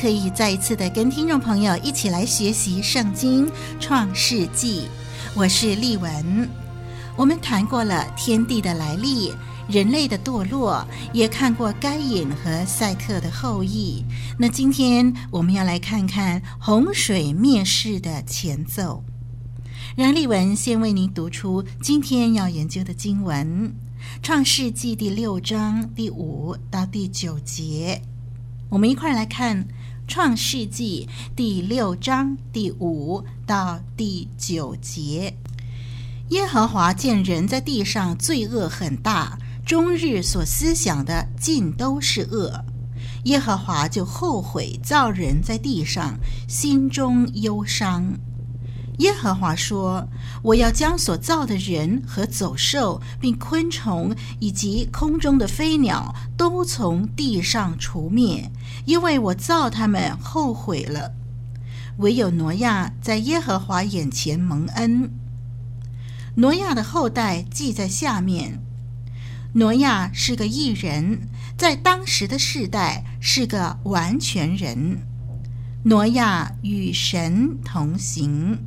可以再一次的跟听众朋友一起来学习圣经创世纪。我是丽文。我们谈过了天地的来历，人类的堕落，也看过该隐和赛特的后裔。那今天我们要来看看洪水灭世的前奏。让丽文先为您读出今天要研究的经文：创世纪第六章第五到第九节。我们一块来看《创世纪》第六章第五到第九节。耶和华见人在地上罪恶很大，终日所思想的尽都是恶，耶和华就后悔造人在地上，心中忧伤。耶和华说：“我要将所造的人和走兽，并昆虫以及空中的飞鸟，都从地上除灭，因为我造他们后悔了。唯有挪亚在耶和华眼前蒙恩。挪亚的后代记在下面。挪亚是个异人，在当时的世代是个完全人。挪亚与神同行。”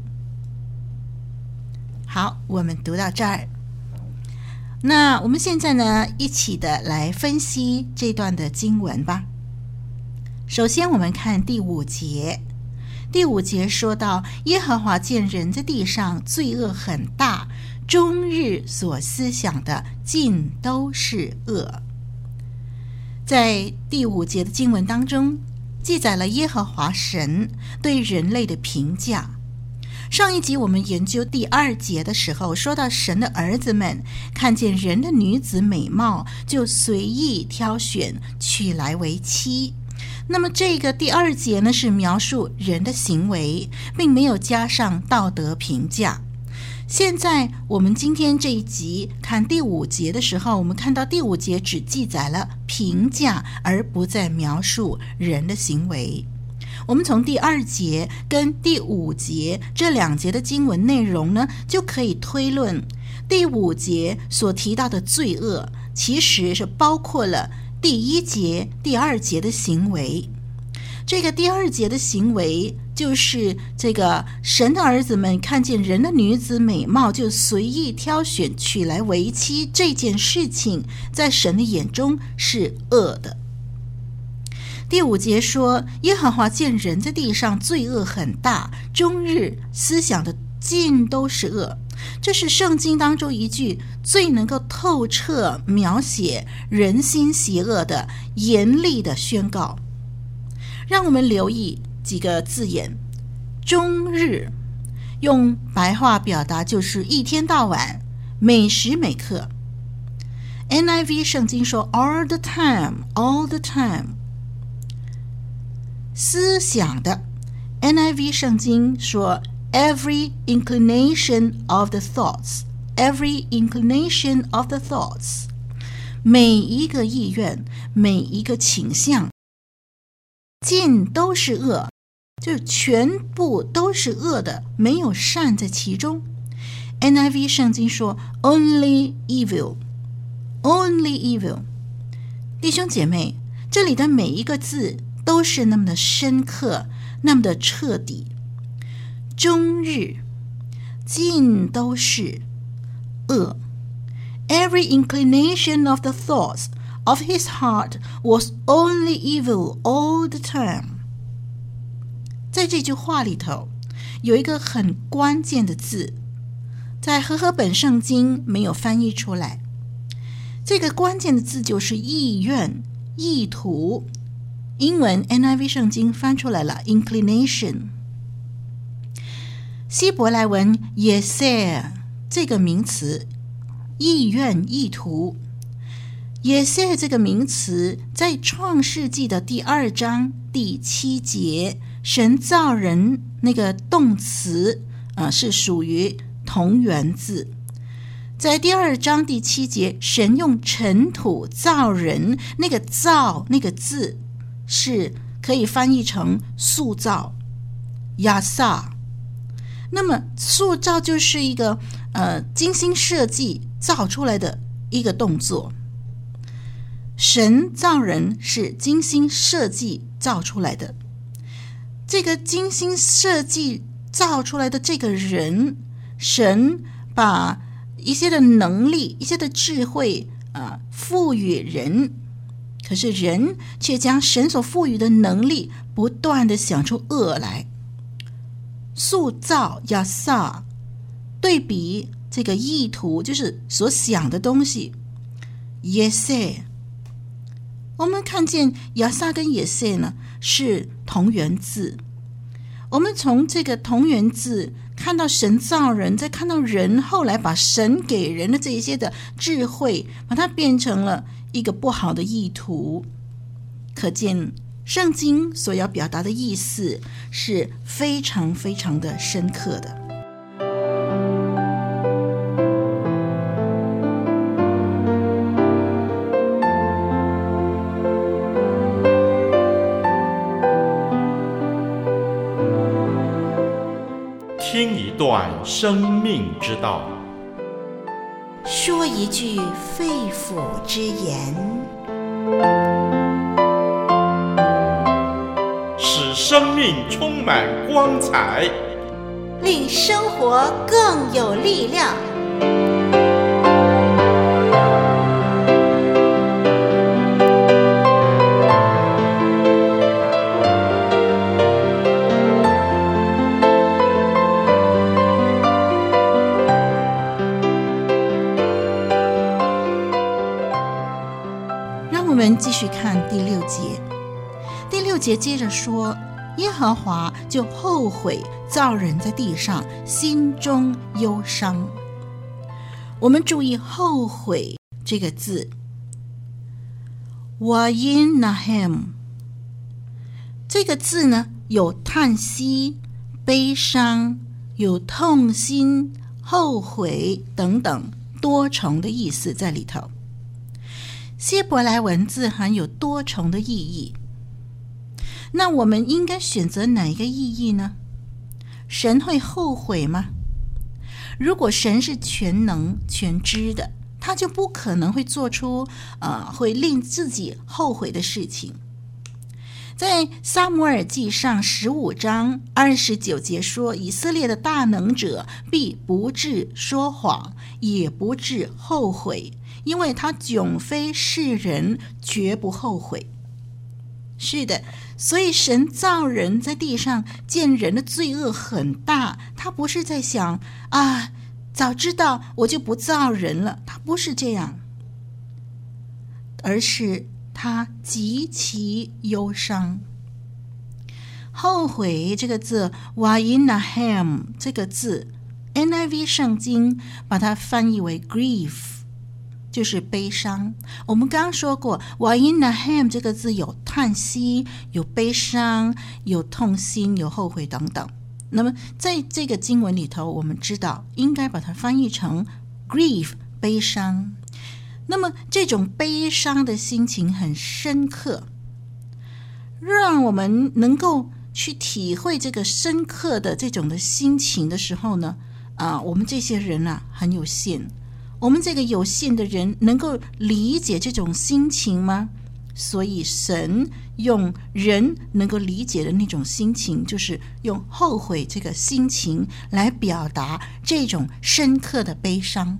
好，我们读到这儿。那我们现在呢，一起的来分析这段的经文吧。首先，我们看第五节。第五节说到，耶和华见人在地上罪恶很大，终日所思想的尽都是恶。在第五节的经文当中，记载了耶和华神对人类的评价。上一集我们研究第二节的时候，说到神的儿子们看见人的女子美貌，就随意挑选娶来为妻。那么这个第二节呢，是描述人的行为，并没有加上道德评价。现在我们今天这一集看第五节的时候，我们看到第五节只记载了评价，而不再描述人的行为。我们从第二节跟第五节这两节的经文内容呢，就可以推论，第五节所提到的罪恶，其实是包括了第一节、第二节的行为。这个第二节的行为，就是这个神的儿子们看见人的女子美貌，就随意挑选娶来为妻这件事情，在神的眼中是恶的。第五节说，耶和华见人在地上罪恶很大，终日思想的尽都是恶。这是圣经当中一句最能够透彻描写人心邪恶的严厉的宣告。让我们留意几个字眼：终日，用白话表达就是一天到晚，每时每刻。NIV 圣经说 all the time，all the time。思想的，NIV 圣经说，every inclination of the thoughts，every inclination of the thoughts，每一个意愿，每一个倾向，尽都是恶，就全部都是恶的，没有善在其中。NIV 圣经说，only evil，only evil。弟兄姐妹，这里的每一个字。都是那么的深刻，那么的彻底。终日尽都是恶。Every inclination of the thoughts of his heart was only evil all the time。在这句话里头，有一个很关键的字，在和合本圣经没有翻译出来。这个关键的字就是意愿、意图。英文 NIV 圣经翻出来了，inclination。希伯来文 yeseh 这个名词，意愿、意图。yesir 这个名词在创世纪的第二章第七节，神造人那个动词啊、是属于同源字。在第二章第七节，神用尘土造人，那个造那个字是可以翻译成塑造，亚萨。那么塑造就是一个呃精心设计造出来的一个动作。神造人是精心设计造出来的，这个精心设计造出来的这个人，神把一些的能力、一些的智慧啊赋予人，可是人却将神所赋予的能力不断地想出恶来，塑造亚萨对比这个意图，就是所想的东西，耶塞。我们看见亚萨跟耶塞呢是同源字，我们从这个同源字看到神造人，再看到人后来把神给人的这一些的智慧，把它变成了一个不好的意图，可见圣经所要表达的意思是非常非常的深刻的。听一段生命之道，说一句肺腑之言，使生命充满光彩，令生活更有力量。节接着说：“耶和华就后悔造人在地上，心中忧伤。”我们注意“后悔”这个字，“Vayinahem” 这个字呢，有叹息、悲伤、有痛心、后悔等等多重的意思在里头。希伯来文字含有多重的意义，那我们应该选择哪一个意义呢？神会后悔吗？如果神是全能全知的，他就不可能会做出、呃、会令自己后悔的事情。在撒母耳记上十五章二十九节说：“以色列的大能者必不至说谎，也不至后悔。”因为他迥非世人，绝不后悔。是的，所以神造人在地上，见人的罪恶很大，他不是在想啊，早知道我就不造人了。他不是这样，而是他极其忧伤。后悔这个字，Vayinahem 这个字，NIV 圣经把它翻译为 grief。就是悲伤。我们刚刚说过，Vayinahem 这个字有叹息、有悲伤、有痛心、有后悔等等。那么在这个经文里头，我们知道应该把它翻译成 grief 悲伤。那么这种悲伤的心情很深刻，让我们能够去体会这个深刻的这种的心情的时候呢，啊，我们这些人啊很有限。我们这个有限的人能够理解这种心情吗？所以神用人能够理解的那种心情，就是用后悔这个心情来表达这种深刻的悲伤。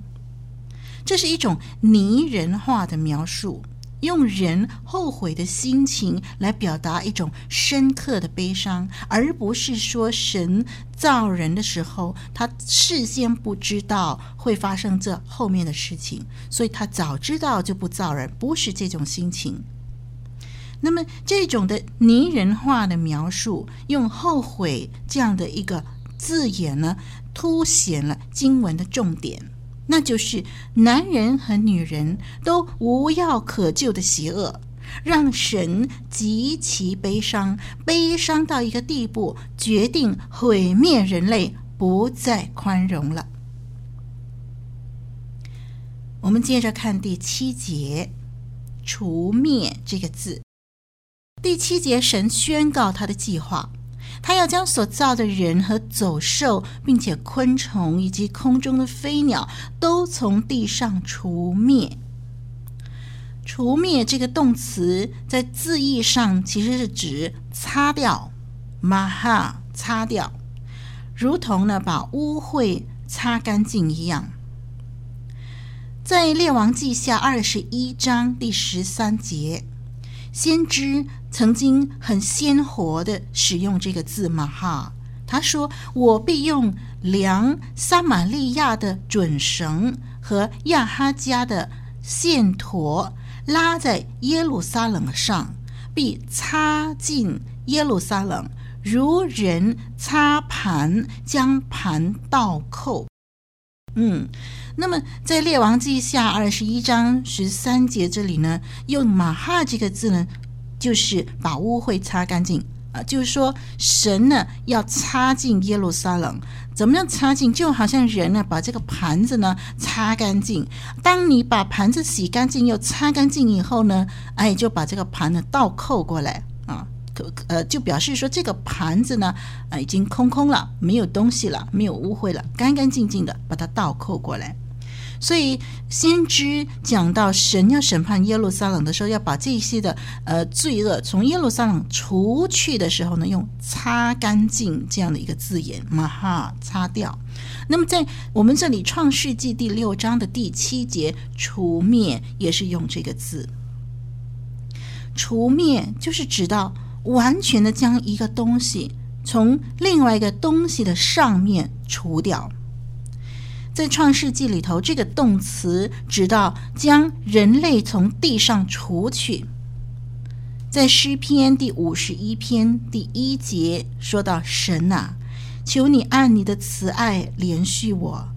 这是一种拟人化的描述。用人后悔的心情来表达一种深刻的悲伤，而不是说神造人的时候，他事先不知道会发生这后面的事情，所以他早知道就不造人，不是这种心情。那么这种的拟人化的描述，用后悔这样的一个字眼呢，凸显了经文的重点。那就是男人和女人都无药可救的邪恶，让神极其悲伤，悲伤到一个地步，决定毁灭人类，不再宽容了。我们接着看第七节，“除灭”这个字。第七节，神宣告他的计划。他要将所造的人和走兽，并且昆虫以及空中的飞鸟，都从地上除灭。除灭这个动词在字义上其实是指擦掉，玛哈擦掉，如同呢把污秽擦干净一样。在列王记下二十一章第十三节。先知曾经很鲜活地使用这个字嘛，哈，他说：“我必用量撒玛利亚的准绳和亚哈家的线砣拉在耶路撒冷上，必擦尽耶路撒冷，如人擦盘，将盘倒扣。”嗯。那么，在列王记下二十一章十三节这里呢，用“马哈”这个字呢，就是把污秽擦干净啊，就是说神呢要擦净耶路撒冷，怎么样擦净？就好像人呢把这个盘子呢擦干净。当你把盘子洗干净又擦干净以后呢，哎，就把这个盘呢倒扣过来。呃，就表示说这个盘子呢，啊，已经空空了，没有东西了，没有污秽了，干干净净的把它倒扣过来。所以先知讲到神要审判耶路撒冷的时候，要把这些的呃罪恶从耶路撒冷除去的时候呢，用擦干净这样的一个字眼，玛哈擦掉。那么在我们这里创世纪第六章的第七节，除灭也是用这个字。除灭就是指到完全的将一个东西从另外一个东西的上面除掉。在创世纪里头，这个动词直到将人类从地上除去。在诗篇第五十一篇第一节说到：“神啊，求你按你的慈爱怜恤我，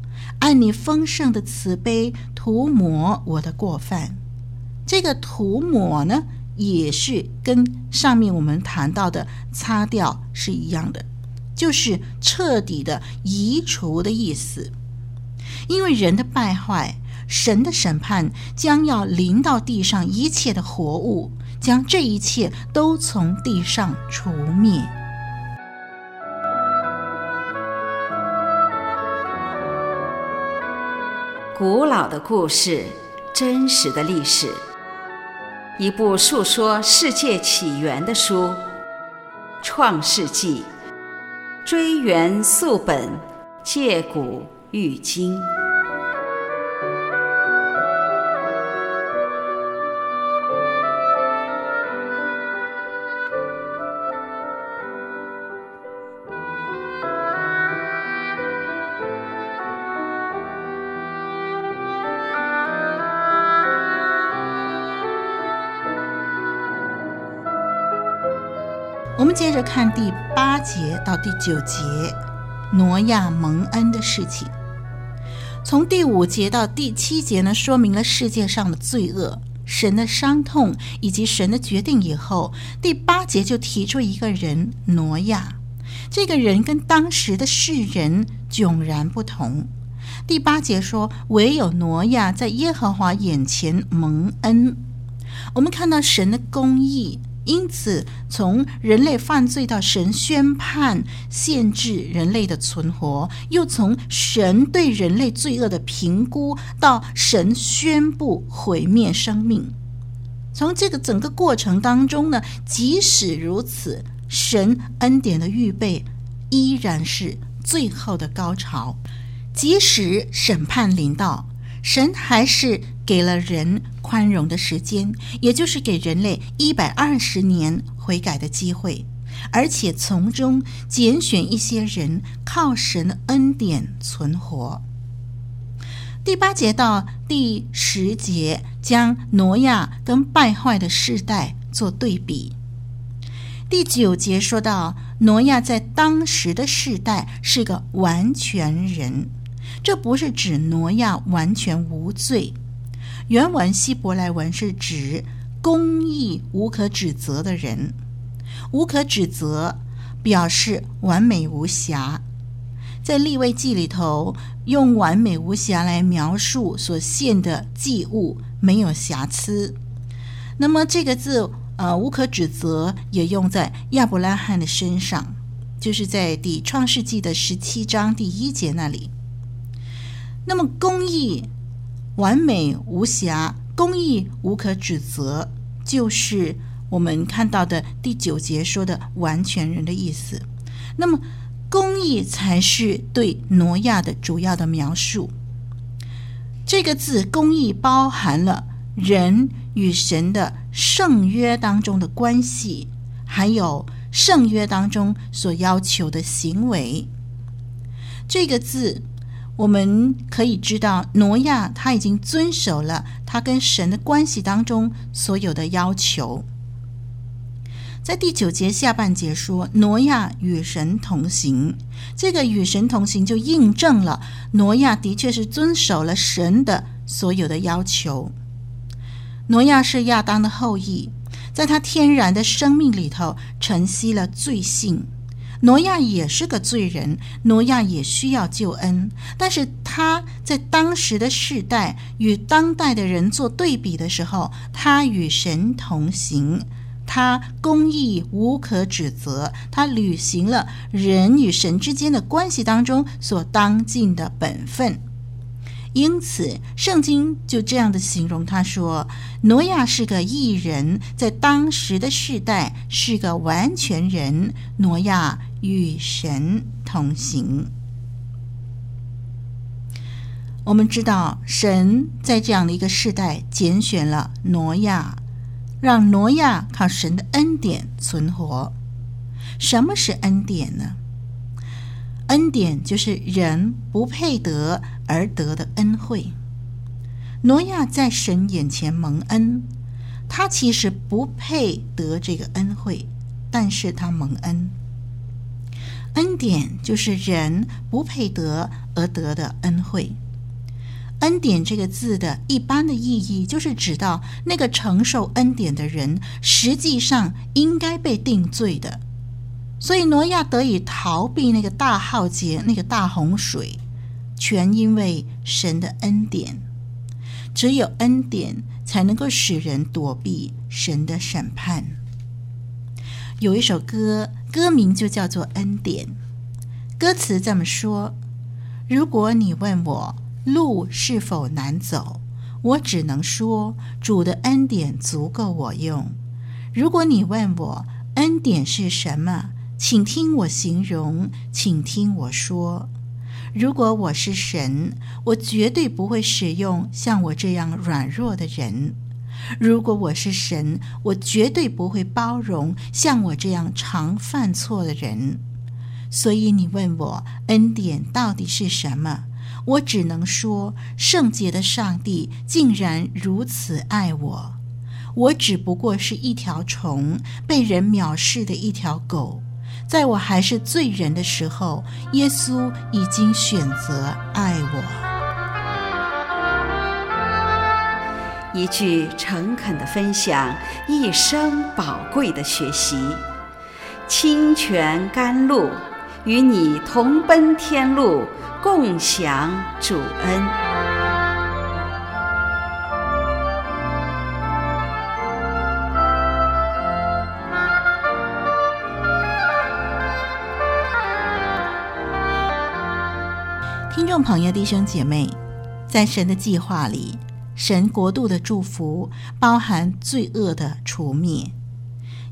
按你丰盛的慈悲涂抹我的过犯。”这个涂抹呢，也是跟上面我们谈到的擦掉是一样的，就是彻底的移除的意思。因为人的败坏，神的审判将要临到地上一切的活物，将这一切都从地上除灭。古老的故事，真实的历史，一部述说世界起源的书，《创世纪》，追源溯本，借古喻今。我们接着看第八节到第九节，挪亚蒙恩的事情。从第五节到第七节呢，说明了世界上的罪恶、神的伤痛以及神的决定。以后第八节就提出一个人挪亚，这个人跟当时的世人迥然不同。第八节说，唯有挪亚在耶和华眼前蒙恩。我们看到神的公义。因此，从人类犯罪到神宣判限制人类的存活，又从神对人类罪恶的评估到神宣布毁灭生命，从这个整个过程当中呢，即使如此，神恩典的预备依然是最后的高潮，即使审判临到。神还是给了人宽容的时间，也就是给人类一百二十年悔改的机会，而且从中拣选一些人靠神恩典存活。第八节到第十节将挪亚跟败坏的世代做对比。第九节说到挪亚在当时的世代是个完全人。这不是指挪亚完全无罪。原文希伯来文是指公义无可指责的人，无可指责表示完美无瑕。在利未记里头，用完美无瑕来描述所献的祭物没有瑕疵。那么这个字，呃，无可指责，也用在亚伯拉罕的身上，就是在第创世纪的十七章第一节那里。那么公义。完美无瑕，公义无可指责，就是我们看到的第九节说的完全人的意思。那么，公义才是对挪亚的主要的描述。这个字“公义”包含了人与神的圣约当中的关系，还有圣约当中所要求的行为。这个字。我们可以知道，挪亚他已经遵守了他跟神的关系当中所有的要求。在第九节下半节说，挪亚与神同行，这个与神同行就印证了挪亚的确是遵守了神的所有的要求。挪亚是亚当的后裔，在他天然的生命里头承袭了罪性。挪亚也是个罪人，挪亚也需要救恩，但是他在当时的世代与当代的人做对比的时候，他与神同行，他公义无可指责，他履行了人与神之间的关系当中所当尽的本分。因此，圣经就这样的形容他说：“挪亚是个异人，在当时的世代是个完全人。挪亚与神同行。”我们知道，神在这样的一个世代拣选了挪亚，让挪亚靠神的恩典存活。什么是恩典呢？恩典就是人不配得而得的恩惠。挪亚在神眼前蒙恩，他其实不配得这个恩惠，但是他蒙恩。恩典就是人不配得而得的恩惠。恩典这个字的一般的意义，就是指到那个承受恩典的人，实际上应该被定罪的。所以挪亚得以逃避那个大浩劫、那个大洪水，全因为神的恩典。只有恩典才能够使人躲避神的审判。有一首歌，歌名就叫做《恩典》，歌词这么说：如果你问我路是否难走，我只能说主的恩典足够我用。如果你问我恩典是什么？请听我形容，请听我说。如果我是神，我绝对不会使用像我这样软弱的人；如果我是神，我绝对不会包容像我这样常犯错的人。所以你问我恩典到底是什么？我只能说，圣洁的上帝竟然如此爱我。我只不过是一条虫，被人藐视的一条狗。在我还是罪人的时候，耶稣已经选择爱我。一句诚恳的分享，一生宝贵的学习。清泉甘露，与你同奔天路，共享主恩。朋友、弟兄姐妹，在神的计划里，神国度的祝福包含罪恶的除灭。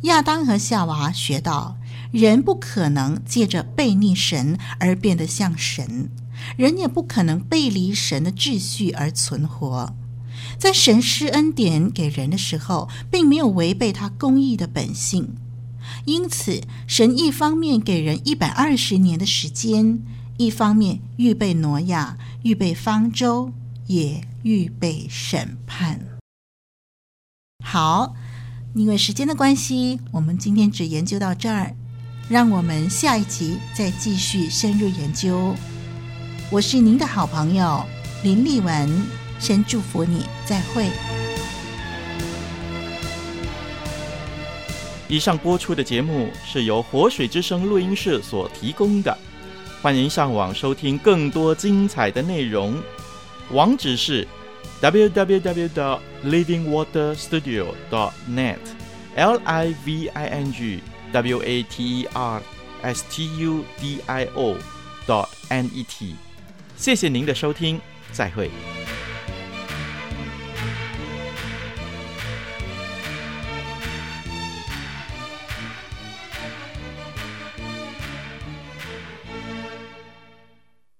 亚当和夏娃学到，人不可能借着背逆神而变得像神，人也不可能背离神的秩序而存活。在神施恩典给人的时候，并没有违背他公义的本性，因此，神一方面给人一百二十年的时间。一方面预备挪亚，预备方舟，也预备审判。好，因为时间的关系，我们今天只研究到这儿，让我们下一集再继续深入研究。我是您的好朋友林丽文，先祝福你，再会。以上播出的节目是由活水之声录音室所提供的，欢迎上网收听更多精彩的内容，网址是 www.livingwaterstudio.net，l i v i n g w a t e r s t u d i o dot n e t，谢谢您的收听，再会。